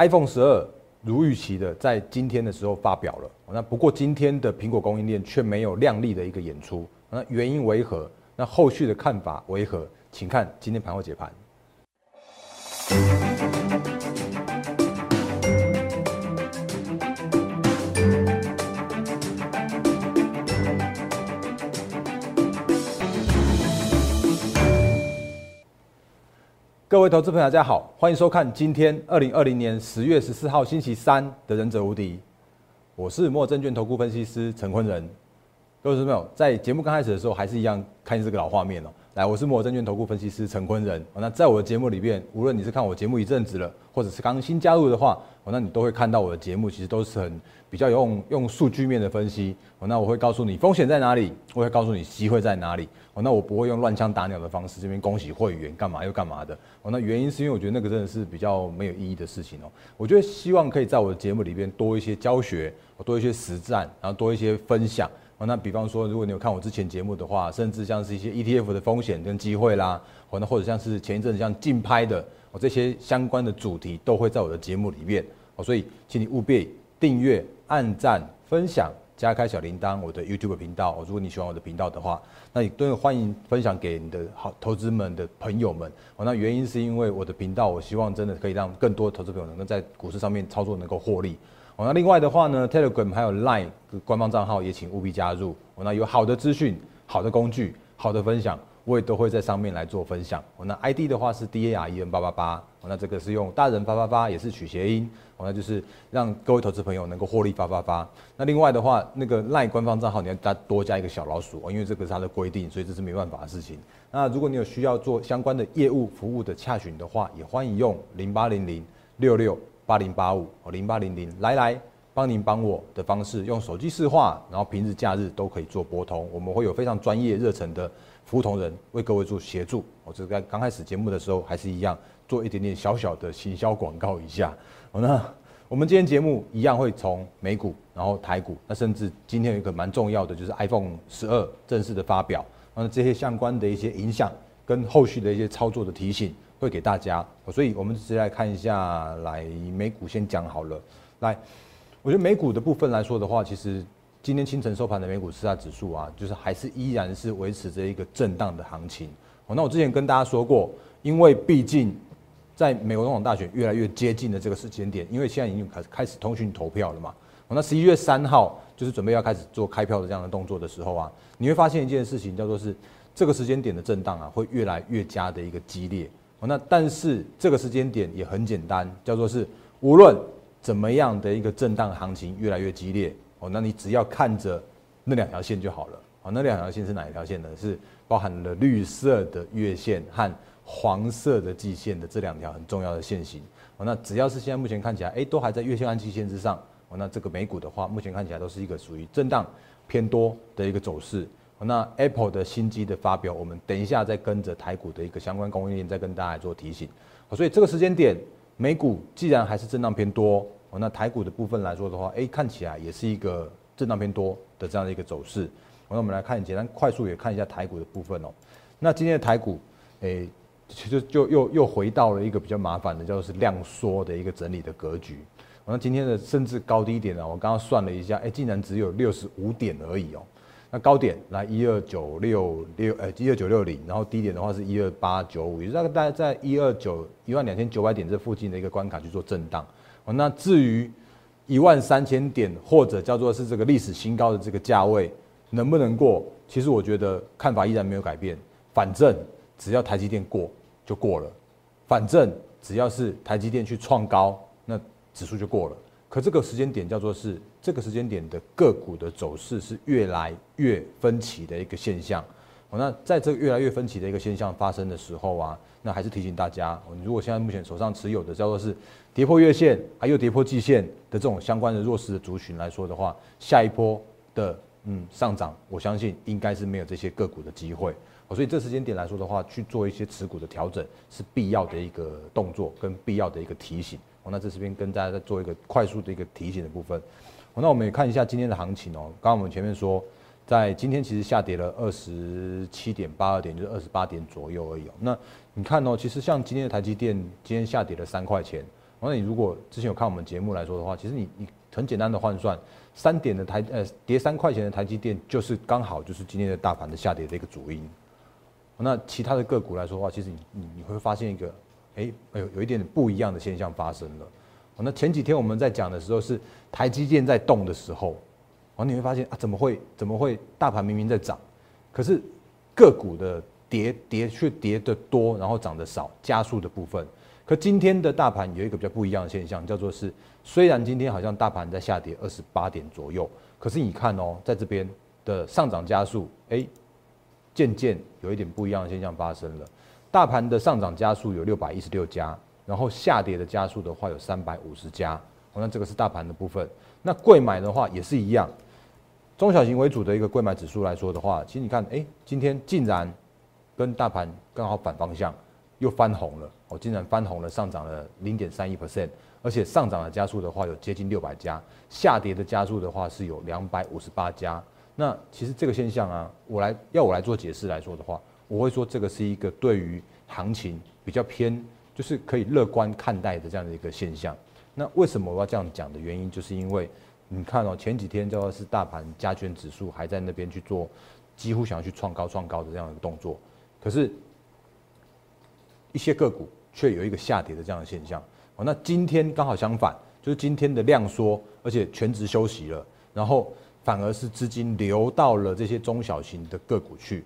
iPhone 十二如预期的在今天的时候发表了，那不过今天的苹果供应链却没有亮丽的一个演出，那原因为何？那后续的看法为何？请看今天盘后解盘。各位投资朋友，大家好，欢迎收看今天二零二零年十月十四号星期三的《忍者无敌》，我是莫证券投顾分析师陈坤仁。各位听众朋友，在节目刚开始的时候，还是一样看这个老画面哦。来，我是摩尔证券投顾分析师陈坤仁。那在我的节目里面，无论你是看我节目一阵子了，或者是刚新加入的话，那你都会看到我的节目其实都是很比较用用数据面的分析。那我会告诉你风险在哪里，我会告诉你机会在哪里。那我不会用乱枪打鸟的方式，这边恭喜会员干嘛又干嘛的。那原因是因为我觉得那个真的是比较没有意义的事情哦。我觉得希望可以在我的节目里边多一些教学，多一些实战，然后多一些分享。那比方说，如果你有看我之前节目的话，甚至像是一些 ETF 的风险跟机会啦，哦，那或者像是前一阵像竞拍的，哦，这些相关的主题都会在我的节目里面。哦，所以请你务必订阅、按赞、分享。加开小铃铛，我的 YouTube 频道。如果你喜欢我的频道的话，那你都欢迎分享给你的好投资们的朋友们。哦，那原因是因为我的频道，我希望真的可以让更多投资朋友能够在股市上面操作能够获利。那另外的话呢，Telegram 还有 Line 官方账号也请务必加入。哦，那有好的资讯、好的工具、好的分享。我也都会在上面来做分享。哦，那 ID 的话是 D A R E N 八八八。哦，那这个是用大人八八八，也是取谐音。哦，那就是让各位投资朋友能够获利发发发。那另外的话，那个 Line 官方账号你要加多加一个小老鼠，因为这个是它的规定，所以这是没办法的事情。那如果你有需要做相关的业务服务的洽询的话，也欢迎用零八零零六六八零八五哦零八零零来来帮您帮我的方式，用手机视话，然后平日假日都可以做拨通，我们会有非常专业热忱的。服务同仁为各位做协助，我这个刚开始节目的时候还是一样做一点点小小的行销广告一下。好，那我们今天节目一样会从美股，然后台股，那甚至今天有一个蛮重要的就是 iPhone 十二正式的发表，那这些相关的一些影响跟后续的一些操作的提醒会给大家。所以我们直接来看一下，来美股先讲好了。来，我觉得美股的部分来说的话，其实。今天清晨收盘的美股四大指数啊，就是还是依然是维持着一个震荡的行情。哦，那我之前跟大家说过，因为毕竟在美国总统大选越来越接近的这个时间点，因为现在已经开始开始通讯投票了嘛。哦，那十一月三号就是准备要开始做开票的这样的动作的时候啊，你会发现一件事情，叫做是这个时间点的震荡啊，会越来越加的一个激烈。那但是这个时间点也很简单，叫做是无论怎么样的一个震荡行情越来越激烈。哦，那你只要看着那两条线就好了。哦，那两条线是哪一条线呢？是包含了绿色的月线和黄色的季线的这两条很重要的线型。哦，那只要是现在目前看起来，哎，都还在月线和季线之上。哦，那这个美股的话，目前看起来都是一个属于震荡偏多的一个走势。那 Apple 的新机的发表，我们等一下再跟着台股的一个相关供应链再跟大家做提醒。所以这个时间点，美股既然还是震荡偏多。那台股的部分来说的话，哎，看起来也是一个震荡偏多的这样的一个走势。那我们来看简单快速也看一下台股的部分哦。那今天的台股，哎，其实就又又回到了一个比较麻烦的，叫做是量缩的一个整理的格局。那今天的甚至高低点呢，我刚刚算了一下，哎，竟然只有六十五点而已哦。那高点来一二九六六，呃，一二九六零，然后低点的话是一二八九五，也大概大概在一二九一万两千九百点这附近的一个关卡去做震荡。哦那至于一万三千点或者叫做是这个历史新高的这个价位能不能过？其实我觉得看法依然没有改变。反正只要台积电过就过了，反正只要是台积电去创高，那指数就过了。可这个时间点叫做是这个时间点的个股的走势是越来越分歧的一个现象。那在这个越来越分歧的一个现象发生的时候啊，那还是提醒大家，你如果现在目前手上持有的叫做是跌破月线，还有跌破季线的这种相关的弱势的族群来说的话，下一波的嗯上涨，我相信应该是没有这些个股的机会。所以这时间点来说的话，去做一些持股的调整是必要的一个动作跟必要的一个提醒。那这边跟大家再做一个快速的一个提醒的部分。那我们也看一下今天的行情哦，刚刚我们前面说。在今天其实下跌了二十七点八二点，就是二十八点左右而已。那你看哦，其实像今天的台积电，今天下跌了三块钱，那你如果之前有看我们节目来说的话，其实你你很简单的换算，三点的台呃跌三块钱的台积电，就是刚好就是今天的大盘的下跌的一个主因。那其他的个股来说的话，其实你你你会发现一个，哎，有有一点不一样的现象发生了。那前几天我们在讲的时候是台积电在动的时候，哦，你会发现啊，怎么会怎么会大盘明明在涨，可是个股的跌跌却跌的多，然后涨得少，加速的部分。可今天的大盘有一个比较不一样的现象，叫做是虽然今天好像大盘在下跌二十八点左右，可是你看哦，在这边的上涨加速，哎。渐渐有一点不一样的现象发生了，大盘的上涨加速有六百一十六家，然后下跌的加速的话有三百五十家，那这个是大盘的部分。那贵买的话也是一样，中小型为主的一个贵买指数来说的话，其实你看，哎，今天竟然跟大盘刚好反方向，又翻红了，哦，竟然翻红了，上涨了零点三一 percent，而且上涨的加速的话有接近六百家，下跌的加速的话是有两百五十八家。那其实这个现象啊，我来要我来做解释来说的话，我会说这个是一个对于行情比较偏，就是可以乐观看待的这样的一个现象。那为什么我要这样讲的原因，就是因为你看哦，前几天叫做是大盘加权指数还在那边去做，几乎想要去创高创高的这样一个动作，可是，一些个股却有一个下跌的这样的现象。哦，那今天刚好相反，就是今天的量缩，而且全职休息了，然后。反而是资金流到了这些中小型的个股去，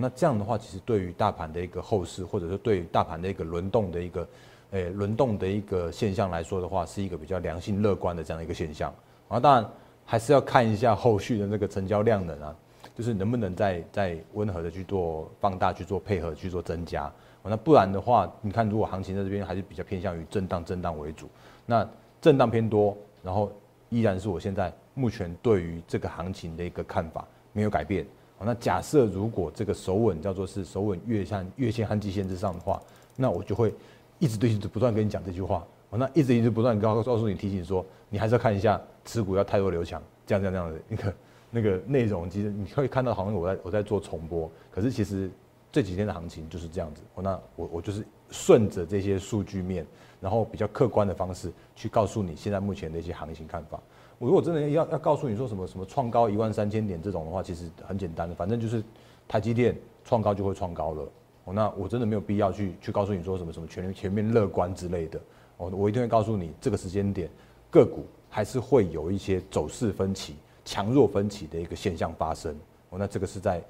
那这样的话，其实对于大盘的一个后市，或者说对于大盘的一个轮动的一个，诶轮动的一个现象来说的话，是一个比较良性乐观的这样一个现象。啊，当然还是要看一下后续的那个成交量能啊，就是能不能再再温和的去做放大、去做配合、去做增加。那不然的话，你看如果行情在这边还是比较偏向于震荡、震荡为主，那震荡偏多，然后依然是我现在。目前对于这个行情的一个看法没有改变。好，那假设如果这个手稳叫做是手稳月线、月线和季线之上的话，那我就会一直对一直不断跟你讲这句话。好，那一直一直不断告告诉你提醒说，你还是要看一下持股要太弱留强，这样这样这样的一个那个内容。其实你可以看到好像我在我在做重播，可是其实这几天的行情就是这样子。哦，那我我就是顺着这些数据面，然后比较客观的方式去告诉你现在目前的一些行情看法。我如果真的要要告诉你说什么什么创高一万三千点这种的话，其实很简单的，反正就是台积电创高就会创高了。哦，那我真的没有必要去去告诉你说什么什么全全面乐观之类的。哦，我一定会告诉你这个时间点个股还是会有一些走势分歧、强弱分歧的一个现象发生。哦，那这个是在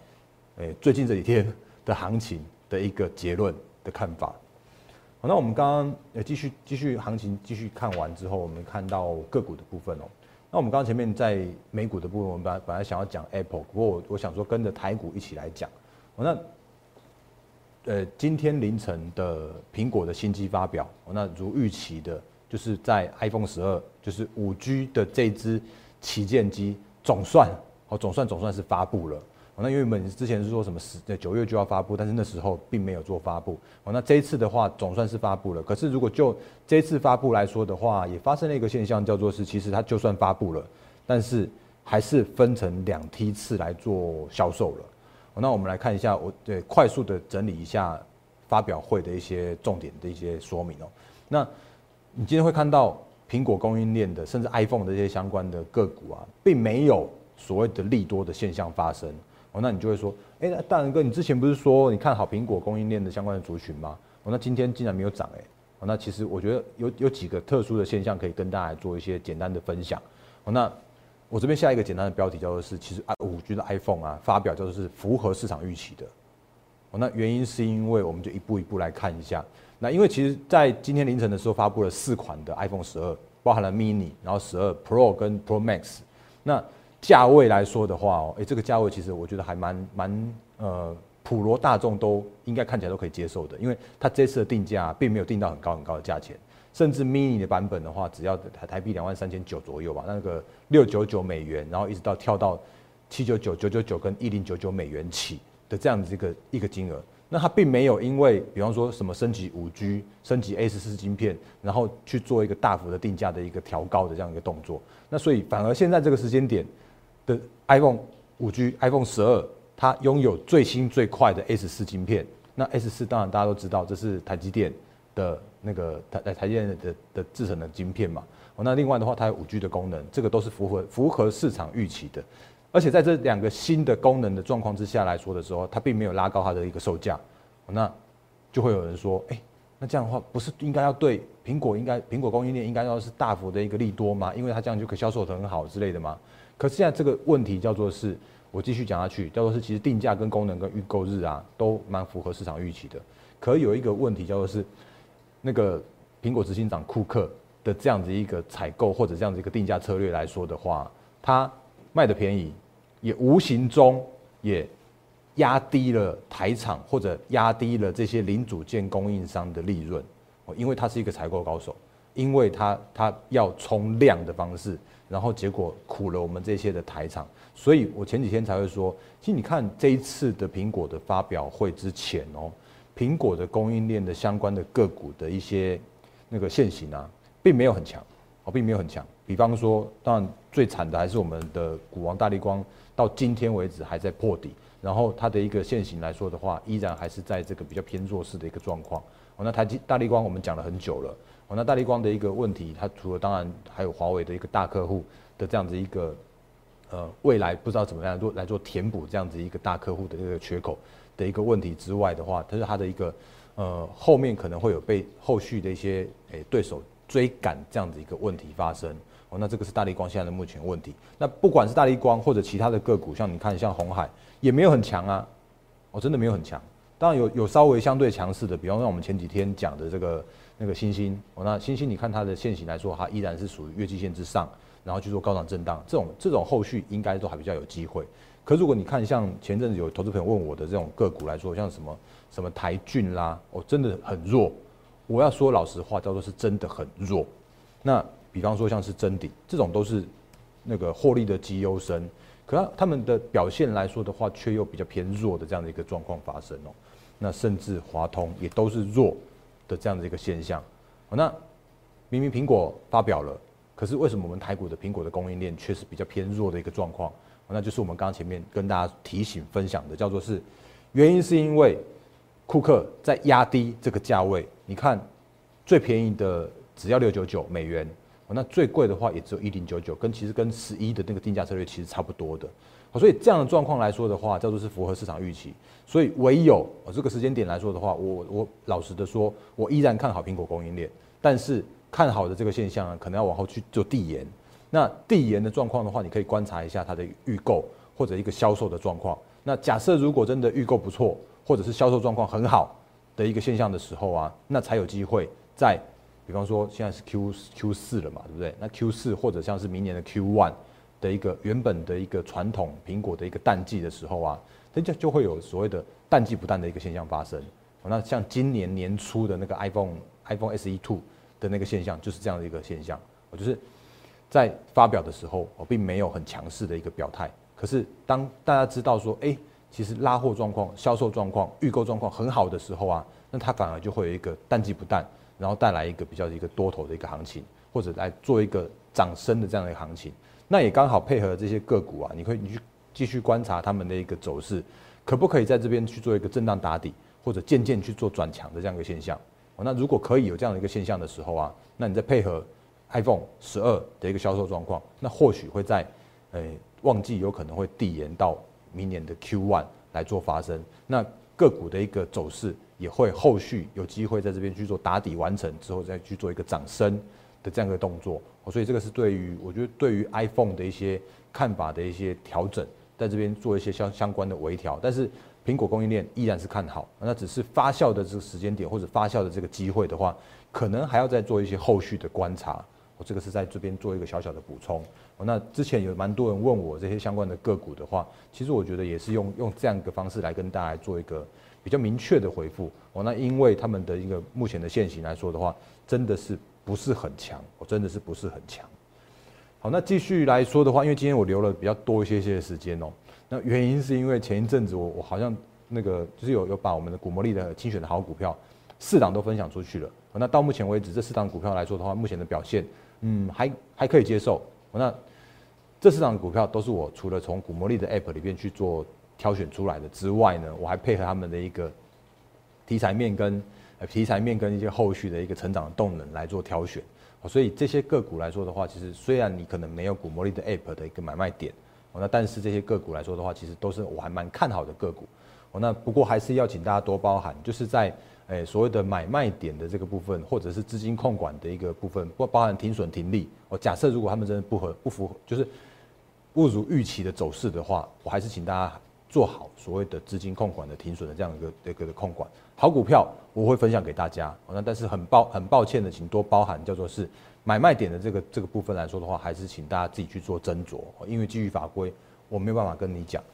诶最近这几天的行情的一个结论的看法。好，那我们刚刚呃继续继续行情继续看完之后，我们看到个股的部分哦。那我们刚前面在美股的部分，我们本本来想要讲 Apple，不过我我想说跟着台股一起来讲。那呃，今天凌晨的苹果的新机发表，那如预期的，就是在 iPhone 十二，就是五 G 的这支旗舰机，总算哦，总算总算是发布了。那因为我们之前是说什么十九月就要发布，但是那时候并没有做发布。哦，那这一次的话总算是发布了。可是如果就这一次发布来说的话，也发生了一个现象，叫做是其实它就算发布了，但是还是分成两梯次来做销售了。那我们来看一下，我对快速的整理一下发表会的一些重点的一些说明哦。那你今天会看到苹果供应链的，甚至 iPhone 的这些相关的个股啊，并没有所谓的利多的现象发生。那你就会说，哎，大仁哥，你之前不是说你看好苹果供应链的相关的族群吗？哦，那今天竟然没有涨，哎，哦，那其实我觉得有有几个特殊的现象可以跟大家做一些简单的分享。哦，那我这边下一个简单的标题叫做是，其实啊，五 G 的 iPhone 啊，发表叫做是符合市场预期的。哦，那原因是因为我们就一步一步来看一下。那因为其实在今天凌晨的时候发布了四款的 iPhone 十二，包含了 Mini，然后十二 Pro 跟 Pro Max，那。价位来说的话哦，哎，这个价位其实我觉得还蛮蛮呃普罗大众都应该看起来都可以接受的，因为它这次的定价并没有定到很高很高的价钱，甚至 mini 的版本的话，只要台台币两万三千九左右吧，那个六九九美元，然后一直到跳到七九九九九九跟一零九九美元起的这样子一个一个金额，那它并没有因为比方说什么升级五 G、升级 A 十四晶片，然后去做一个大幅的定价的一个调高的这样一个动作，那所以反而现在这个时间点。的 iPhone 五 G iPhone 十二，它拥有最新最快的 S 四晶片。那 S 四当然大家都知道，这是台积电的那个台台台积电的的制成的晶片嘛。哦，那另外的话，它有五 G 的功能，这个都是符合符合市场预期的。而且在这两个新的功能的状况之下来说的时候，它并没有拉高它的一个售价。那就会有人说，哎，那这样的话，不是应该要对苹果应该苹果供应链应该要是大幅的一个利多吗？因为它这样就可以销售的很好之类的吗？可是现在这个问题叫做是，我继续讲下去，叫做是其实定价跟功能跟预购日啊，都蛮符合市场预期的。可有一个问题叫做是，那个苹果执行长库克的这样子一个采购或者这样子一个定价策略来说的话，他卖的便宜，也无形中也。压低了台厂或者压低了这些零组件供应商的利润，哦，因为他是一个采购高手，因为他他要冲量的方式，然后结果苦了我们这些的台厂，所以我前几天才会说，其实你看这一次的苹果的发表会之前哦，苹果的供应链的相关的个股的一些那个现形啊，并没有很强，哦，并没有很强。比方说，当然最惨的还是我们的股王大力光，到今天为止还在破底。然后它的一个现形来说的话，依然还是在这个比较偏弱势的一个状况。哦，那台积大力光我们讲了很久了。哦，那大力光的一个问题，它除了当然还有华为的一个大客户的这样子一个，呃，未来不知道怎么样做来做填补这样子一个大客户的这个缺口的一个问题之外的话，它是它的一个呃后面可能会有被后续的一些诶对手追赶这样子一个问题发生。哦，那这个是大力光现在的目前问题。那不管是大力光或者其他的个股，像你看像红海。也没有很强啊，哦，真的没有很强。当然有有稍微相对强势的，比方说我们前几天讲的这个那个星星，哦，那星星你看它的线形来说，它依然是属于月季线之上，然后去做高档震荡，这种这种后续应该都还比较有机会。可如果你看像前阵子有投资朋友问我的这种个股来说，像什么什么台骏啦，哦，真的很弱。我要说老实话，叫做是真的很弱。那比方说像是真顶这种都是那个获利的绩优生。可他他们的表现来说的话，却又比较偏弱的这样的一个状况发生哦。那甚至华通也都是弱的这样的一个现象。那明明苹果发表了，可是为什么我们台股的苹果的供应链却是比较偏弱的一个状况？那就是我们刚刚前面跟大家提醒分享的，叫做是原因是因为库克在压低这个价位。你看最便宜的只要六九九美元。那最贵的话也只有一零九九，跟其实跟十一的那个定价策略其实差不多的。所以这样的状况来说的话，叫做是符合市场预期。所以唯有哦这个时间点来说的话，我我老实的说，我依然看好苹果供应链。但是看好的这个现象呢，可能要往后去做递延。那递延的状况的话，你可以观察一下它的预购或者一个销售的状况。那假设如果真的预购不错，或者是销售状况很好的一个现象的时候啊，那才有机会在。比方说现在是 Q Q 四了嘛，对不对？那 Q 四或者像是明年的 Q one 的一个原本的一个传统苹果的一个淡季的时候啊，它就就会有所谓的淡季不淡的一个现象发生。那像今年年初的那个 iPhone iPhone SE two 的那个现象，就是这样的一个现象。我就是在发表的时候，我并没有很强势的一个表态。可是当大家知道说，哎，其实拉货状况、销售状况、预购状况很好的时候啊，那它反而就会有一个淡季不淡。然后带来一个比较一个多头的一个行情，或者来做一个涨升的这样的一个行情，那也刚好配合这些个股啊，你可以你去继续观察他们的一个走势，可不可以在这边去做一个震荡打底，或者渐渐去做转强的这样一个现象？那如果可以有这样的一个现象的时候啊，那你再配合 iPhone 十二的一个销售状况，那或许会在诶旺季有可能会递延到明年的 Q one 来做发生，那个股的一个走势。也会后续有机会在这边去做打底完成之后，再去做一个涨升的这样一个动作。所以这个是对于我觉得对于 iPhone 的一些看法的一些调整，在这边做一些相相关的微调。但是苹果供应链依然是看好，那只是发酵的这个时间点或者发酵的这个机会的话，可能还要再做一些后续的观察。我这个是在这边做一个小小的补充。那之前有蛮多人问我这些相关的个股的话，其实我觉得也是用用这样一个方式来跟大家做一个。比较明确的回复哦，那因为他们的一个目前的现形来说的话，真的是不是很强，我真的是不是很强。好，那继续来说的话，因为今天我留了比较多一些些时间哦，那原因是因为前一阵子我我好像那个就是有有把我们的股魔力的精选的好股票四档都分享出去了，那到目前为止这四档股票来说的话，目前的表现嗯还还可以接受。那这四档股票都是我除了从股魔力的 App 里边去做。挑选出来的之外呢，我还配合他们的一个题材面跟题材面跟一些后续的一个成长的动能来做挑选。所以这些个股来说的话，其实虽然你可能没有股魔力的 App 的一个买卖点，哦，那但是这些个股来说的话，其实都是我还蛮看好的个股。哦，那不过还是要请大家多包涵，就是在诶所谓的买卖点的这个部分，或者是资金控管的一个部分，不包含停损停利。哦，假设如果他们真的不合不符合，就是不如预期的走势的话，我还是请大家做好所谓的资金控管的停损的这样一个一个的控管。好股票我会分享给大家，那但是很抱很抱歉的，请多包涵，叫做是买卖点的这个这个部分来说的话，还是请大家自己去做斟酌，因为基于法规，我没有办法跟你讲。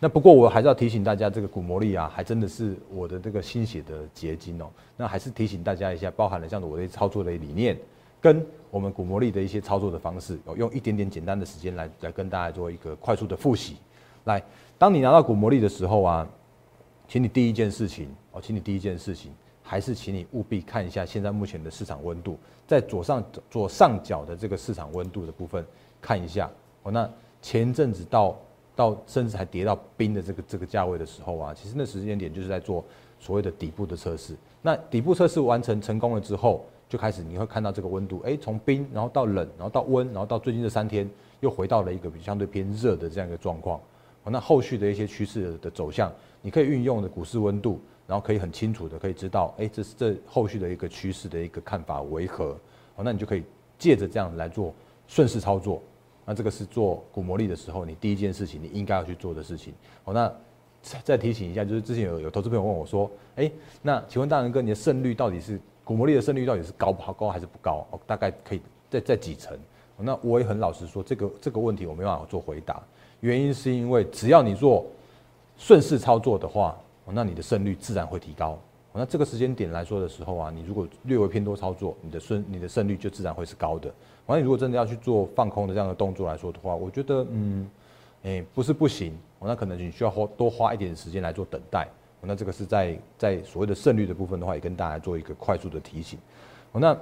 那不过我还是要提醒大家，这个股魔力啊，还真的是我的这个心血的结晶哦。那还是提醒大家一下，包含了像我的操作的理念，跟我们股魔力的一些操作的方式，用一点点简单的时间来来跟大家做一个快速的复习。来，当你拿到股魔力的时候啊。请你第一件事情哦，请你第一件事情还是请你务必看一下现在目前的市场温度，在左上左上角的这个市场温度的部分看一下哦。那前阵子到到甚至还跌到冰的这个这个价位的时候啊，其实那时间点就是在做所谓的底部的测试。那底部测试完成成功了之后，就开始你会看到这个温度，哎，从冰然后到冷，然后到温，然后到最近这三天又回到了一个比相对偏热的这样一个状况。那后续的一些趋势的走向。你可以运用的股市温度，然后可以很清楚的可以知道，哎，这是这后续的一个趋势的一个看法为何？哦，那你就可以借着这样来做顺势操作。那这个是做股魔力的时候，你第一件事情你应该要去做的事情。哦，那再提醒一下，就是之前有有投资朋友问我说，哎，那请问大仁哥，你的胜率到底是股魔力的胜率到底是高不高还是不高？哦，大概可以在在几成？那我也很老实说，这个这个问题我没办法做回答，原因是因为只要你做。顺势操作的话，那你的胜率自然会提高。那这个时间点来说的时候啊，你如果略微偏多操作，你的胜你的胜率就自然会是高的。完，你如果真的要去做放空的这样的动作来说的话，我觉得嗯，哎，不是不行，那可能你需要花多花一点时间来做等待。那这个是在在所谓的胜率的部分的话，也跟大家做一个快速的提醒。那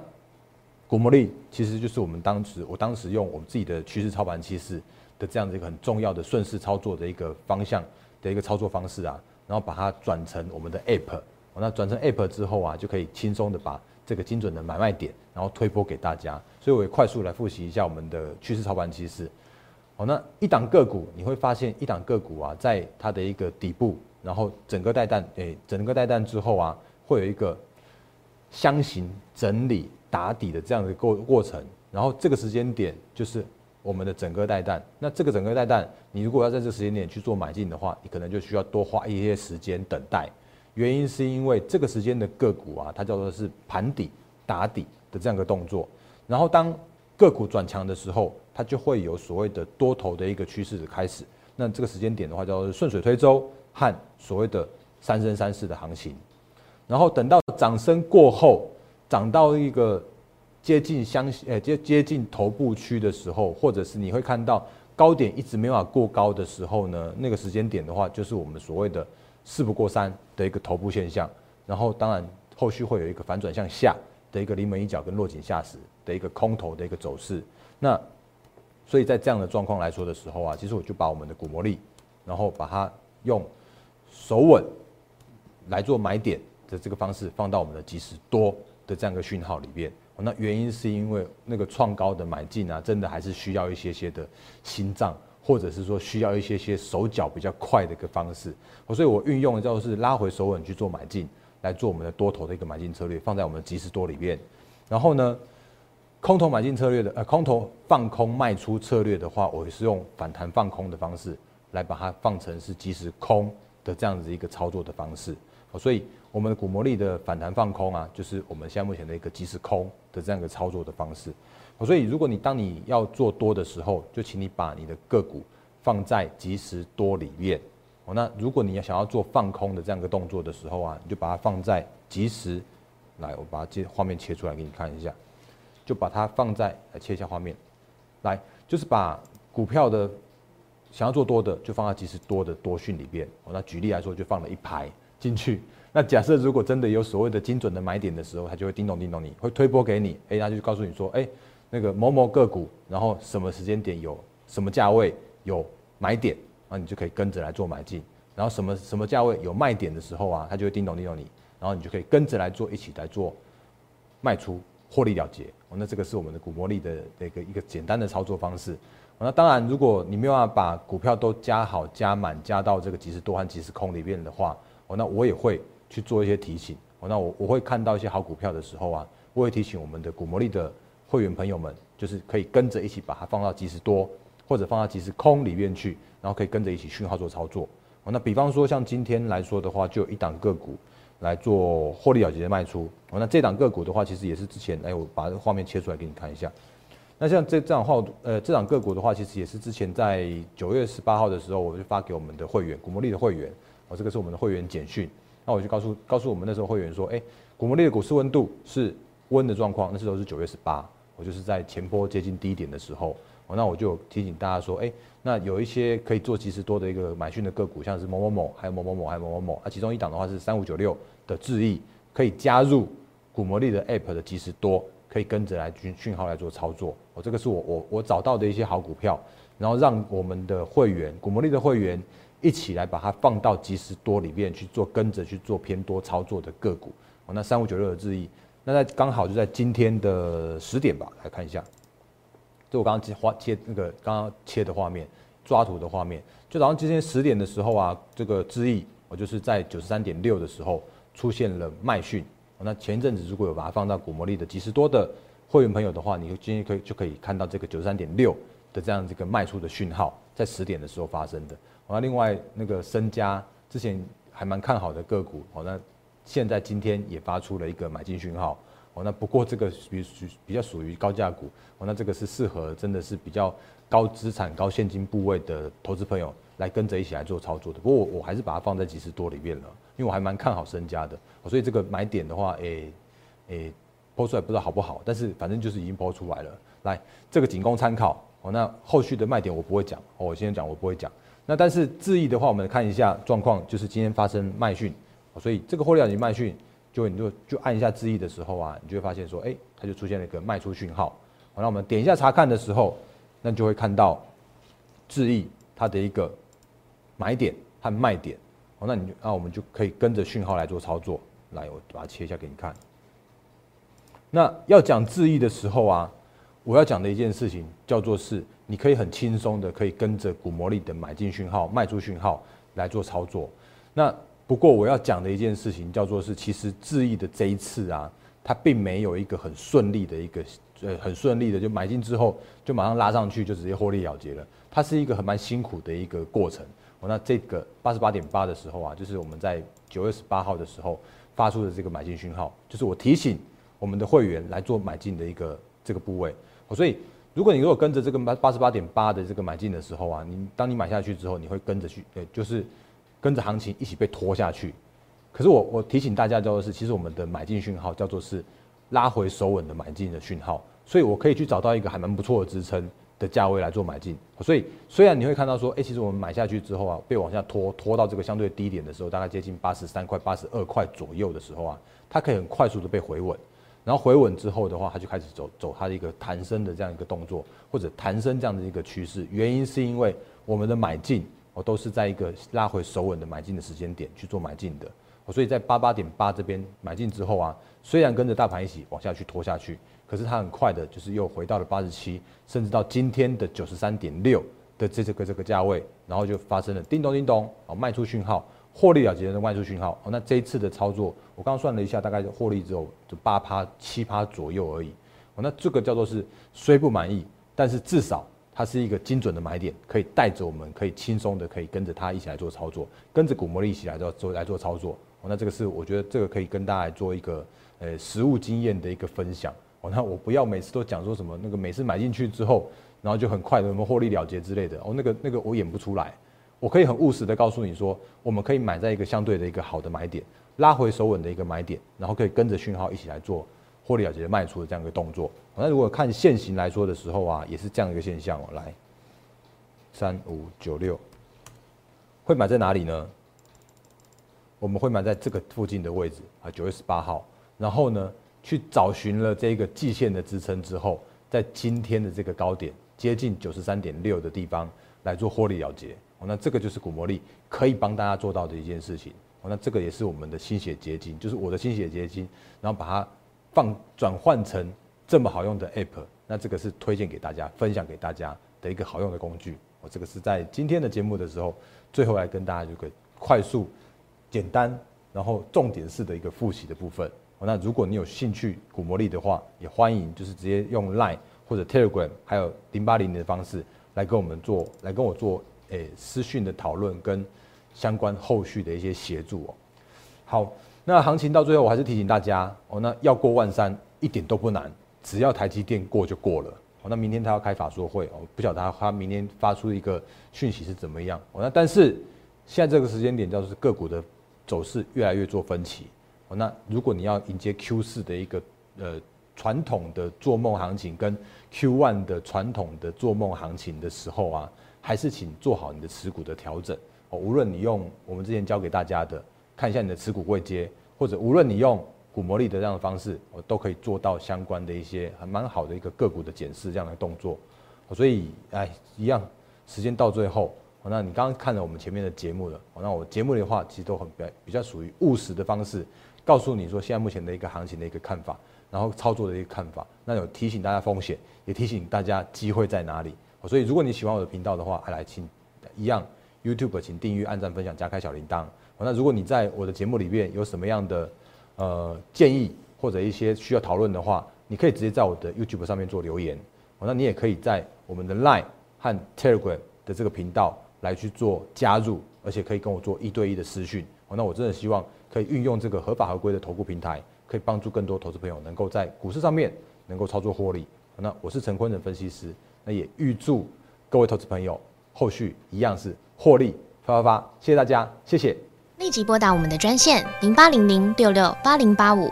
古魔力其实就是我们当时我当时用我们自己的趋势操盘趋势的这样的一个很重要的顺势操作的一个方向。的一个操作方式啊，然后把它转成我们的 App，那转成 App 之后啊，就可以轻松的把这个精准的买卖点，然后推播给大家。所以我也快速来复习一下我们的趋势操盘趋势。好，那一档个股你会发现，一档个股啊，在它的一个底部，然后整个带弹，诶，整个带弹之后啊，会有一个箱型整理打底的这样的过过程，然后这个时间点就是。我们的整个带弹，那这个整个带弹，你如果要在这时间点去做买进的话，你可能就需要多花一些时间等待。原因是因为这个时间的个股啊，它叫做是盘底打底的这样一个动作。然后当个股转强的时候，它就会有所谓的多头的一个趋势的开始。那这个时间点的话，叫做顺水推舟和所谓的三升三世的行情。然后等到涨升过后，涨到一个。接近相诶接接近头部区的时候，或者是你会看到高点一直没法过高的时候呢，那个时间点的话，就是我们所谓的事不过三的一个头部现象。然后当然后续会有一个反转向下的一个临门一脚跟落井下石的一个空头的一个走势。那所以在这样的状况来说的时候啊，其实我就把我们的股魔力，然后把它用手稳来做买点的这个方式放到我们的即时多的这样一个讯号里边。那原因是因为那个创高的买进啊，真的还是需要一些些的心脏，或者是说需要一些些手脚比较快的一个方式。所以我运用的叫做是拉回手稳去做买进，来做我们的多头的一个买进策略，放在我们的即时多里面。然后呢，空头买进策略的呃空头放空卖出策略的话，我是用反弹放空的方式来把它放成是即时空的这样子一个操作的方式。所以。我们的股魔力的反弹放空啊，就是我们现在目前的一个即时空的这样一个操作的方式。所以，如果你当你要做多的时候，就请你把你的个股放在即时多里面。哦，那如果你要想要做放空的这样一个动作的时候啊，你就把它放在即时。来，我把它切画面切出来给你看一下，就把它放在来切一下画面。来，就是把股票的想要做多的，就放在即时多的多讯里边。哦，那举例来说，就放了一排进去。那假设如果真的有所谓的精准的买点的时候，它就会叮咚叮咚，你会推波给你，哎，它就告诉你说，哎，那个某某个股，然后什么时间点有什么价位有买点，那你就可以跟着来做买进。然后什么什么价位有卖点的时候啊，它就会叮咚叮咚你，然后你就可以跟着来做，一起来做卖出获利了结。哦，那这个是我们的股魔力的那个一个简单的操作方式。那当然，如果你没有办法把股票都加好、加满、加到这个即时多和即时空里面的话，哦，那我也会去做一些提醒。哦，那我我会看到一些好股票的时候啊，我会提醒我们的股魔力的会员朋友们，就是可以跟着一起把它放到即时多或者放到即时空里面去，然后可以跟着一起讯号做操作。哦，那比方说像今天来说的话，就有一档个股。来做获利了结的卖出，哦，那这档个股的话，其实也是之前，哎，我把这个画面切出来给你看一下。那像这这样话，呃，这档个股的话，其实也是之前在九月十八号的时候，我就发给我们的会员，古魔力的会员，哦，这个是我们的会员简讯。那我就告诉告诉我们那时候会员说，哎，古魔力的股市温度是温的状况，那时候是九月十八，我就是在前波接近低点的时候，哦，那我就提醒大家说，哎。那有一些可以做即时多的一个买讯的个股，像是某某某，还有某某某，还有某某某。那其中一档的话是三五九六的智易，可以加入古魔力的 App 的即时多，可以跟着来讯讯号来做操作。哦，这个是我我我找到的一些好股票，然后让我们的会员股魔力的会员一起来把它放到即时多里面去做，跟着去做偏多操作的个股。哦，那三五九六的智易，那在刚好就在今天的十点吧，来看一下。就我刚刚切画切那个刚刚切的画面，抓图的画面，就早上今天十点的时候啊，这个智易我就是在九十三点六的时候出现了卖讯。那前一阵子如果有把它放到股魔力的几十多的会员朋友的话，你就今天可以就可以看到这个九十三点六的这样这个卖出的讯号，在十点的时候发生的。好那另外那个身家之前还蛮看好的个股，好那现在今天也发出了一个买进讯号。哦，那不过这个比属比较属于高价股，哦，那这个是适合真的是比较高资产、高现金部位的投资朋友来跟着一起来做操作的。不过我我还是把它放在几十多里面了，因为我还蛮看好身家的，所以这个买点的话，诶诶，抛出来不知道好不好，但是反正就是已经抛出来了。来，这个仅供参考。哦，那后续的卖点我不会讲，哦，我今天讲我不会讲。那但是质疑的话，我们看一下状况，就是今天发生卖讯，所以这个获利了结卖讯。就你就就按一下字意的时候啊，你就会发现说，哎，它就出现了一个卖出讯号。好，那我们点一下查看的时候，那就会看到字意它的一个买点和卖点。好，那你那我们就可以跟着讯号来做操作。来，我把它切一下给你看。那要讲字意的时候啊，我要讲的一件事情叫做是，你可以很轻松的可以跟着股魔力的买进讯号、卖出讯号来做操作。那不过我要讲的一件事情叫做是，其实智毅的这一次啊，它并没有一个很顺利的一个呃很顺利的就买进之后就马上拉上去就直接获利了结了，它是一个很蛮辛苦的一个过程。我，那这个八十八点八的时候啊，就是我们在九月十八号的时候发出的这个买进讯号，就是我提醒我们的会员来做买进的一个这个部位。所以如果你如果跟着这个八八十八点八的这个买进的时候啊，你当你买下去之后，你会跟着去，呃，就是。跟着行情一起被拖下去，可是我我提醒大家叫做是，其实我们的买进讯号叫做是拉回手稳的买进的讯号，所以我可以去找到一个还蛮不错的支撑的价位来做买进。所以虽然你会看到说，哎，其实我们买下去之后啊，被往下拖拖到这个相对低点的时候，大概接近八十三块、八十二块左右的时候啊，它可以很快速的被回稳，然后回稳之后的话，它就开始走走它的一个弹升的这样一个动作，或者弹升这样的一个趋势。原因是因为我们的买进。哦都是在一个拉回手稳的买进的时间点去做买进的，所以在八八点八这边买进之后啊，虽然跟着大盘一起往下去拖下去，可是它很快的就是又回到了八十七，甚至到今天的九十三点六的这这个这个价位，然后就发生了叮咚叮咚哦卖出讯号，获利了结的卖出讯号。哦，那这一次的操作，我刚刚算了一下，大概获利只有就八趴七趴左右而已。哦，那这个叫做是虽不满意，但是至少。它是一个精准的买点，可以带着我们，可以轻松的，可以跟着它一起来做操作，跟着股魔力一起来做做来做操作。哦，那这个是我觉得这个可以跟大家做一个呃实物经验的一个分享。哦，那我不要每次都讲说什么那个每次买进去之后，然后就很快的什么获利了结之类的。哦，那个那个我演不出来。我可以很务实的告诉你说，我们可以买在一个相对的一个好的买点，拉回手稳的一个买点，然后可以跟着讯号一起来做。获利了结的卖出的这样一个动作，那如果看现行来说的时候啊，也是这样一个现象哦。来，三五九六，会买在哪里呢？我们会买在这个附近的位置啊，九月十八号。然后呢，去找寻了这个季线的支撑之后，在今天的这个高点接近九十三点六的地方来做获利了结。哦，那这个就是骨魔力可以帮大家做到的一件事情。哦那这个也是我们的心血结晶，就是我的心血结晶，然后把它放转换成这么好用的 app，那这个是推荐给大家，分享给大家的一个好用的工具。我这个是在今天的节目的时候，最后来跟大家有个快速、简单，然后重点式的一个复习的部分。哦那如果你有兴趣骨魔力的话，也欢迎就是直接用 Line 或者 Telegram，还有零八零零的方式来跟我们做，来跟我做诶私讯的讨论跟相关后续的一些协助哦。好，那行情到最后我还是提醒大家哦，那要过万三一点都不难，只要台积电过就过了。哦，那明天他要开法说会哦，不晓得他他明天发出一个讯息是怎么样哦。那但是现在这个时间点叫做个股的走势越来越做分歧。哦，那如果你要迎接 Q 四的一个呃传统的做梦行情，跟 Q one 的传统的做梦行情的时候啊，还是请做好你的持股的调整哦。无论你用我们之前教给大家的看一下你的持股位阶，或者无论你用股魔力的这样的方式，我都可以做到相关的一些还蛮好的一个个股的检视这样的动作。所以哎，一样，时间到最后。那你刚刚看了我们前面的节目了，那我节目的话其实都很比较比较属于务实的方式。告诉你说现在目前的一个行情的一个看法，然后操作的一个看法，那有提醒大家风险，也提醒大家机会在哪里。所以如果你喜欢我的频道的话，还来请一样 YouTube 请订阅、按赞、分享、加开小铃铛。那如果你在我的节目里面有什么样的呃建议或者一些需要讨论的话，你可以直接在我的 YouTube 上面做留言。那你也可以在我们的 Line 和 Telegram 的这个频道来去做加入，而且可以跟我做一对一的私讯。那我真的希望。可以运用这个合法合规的投顾平台，可以帮助更多投资朋友能够在股市上面能够操作获利。那我是陈坤仁分析师，那也预祝各位投资朋友后续一样是获利发发发。谢谢大家，谢谢。立即拨打我们的专线零八零零六六八零八五。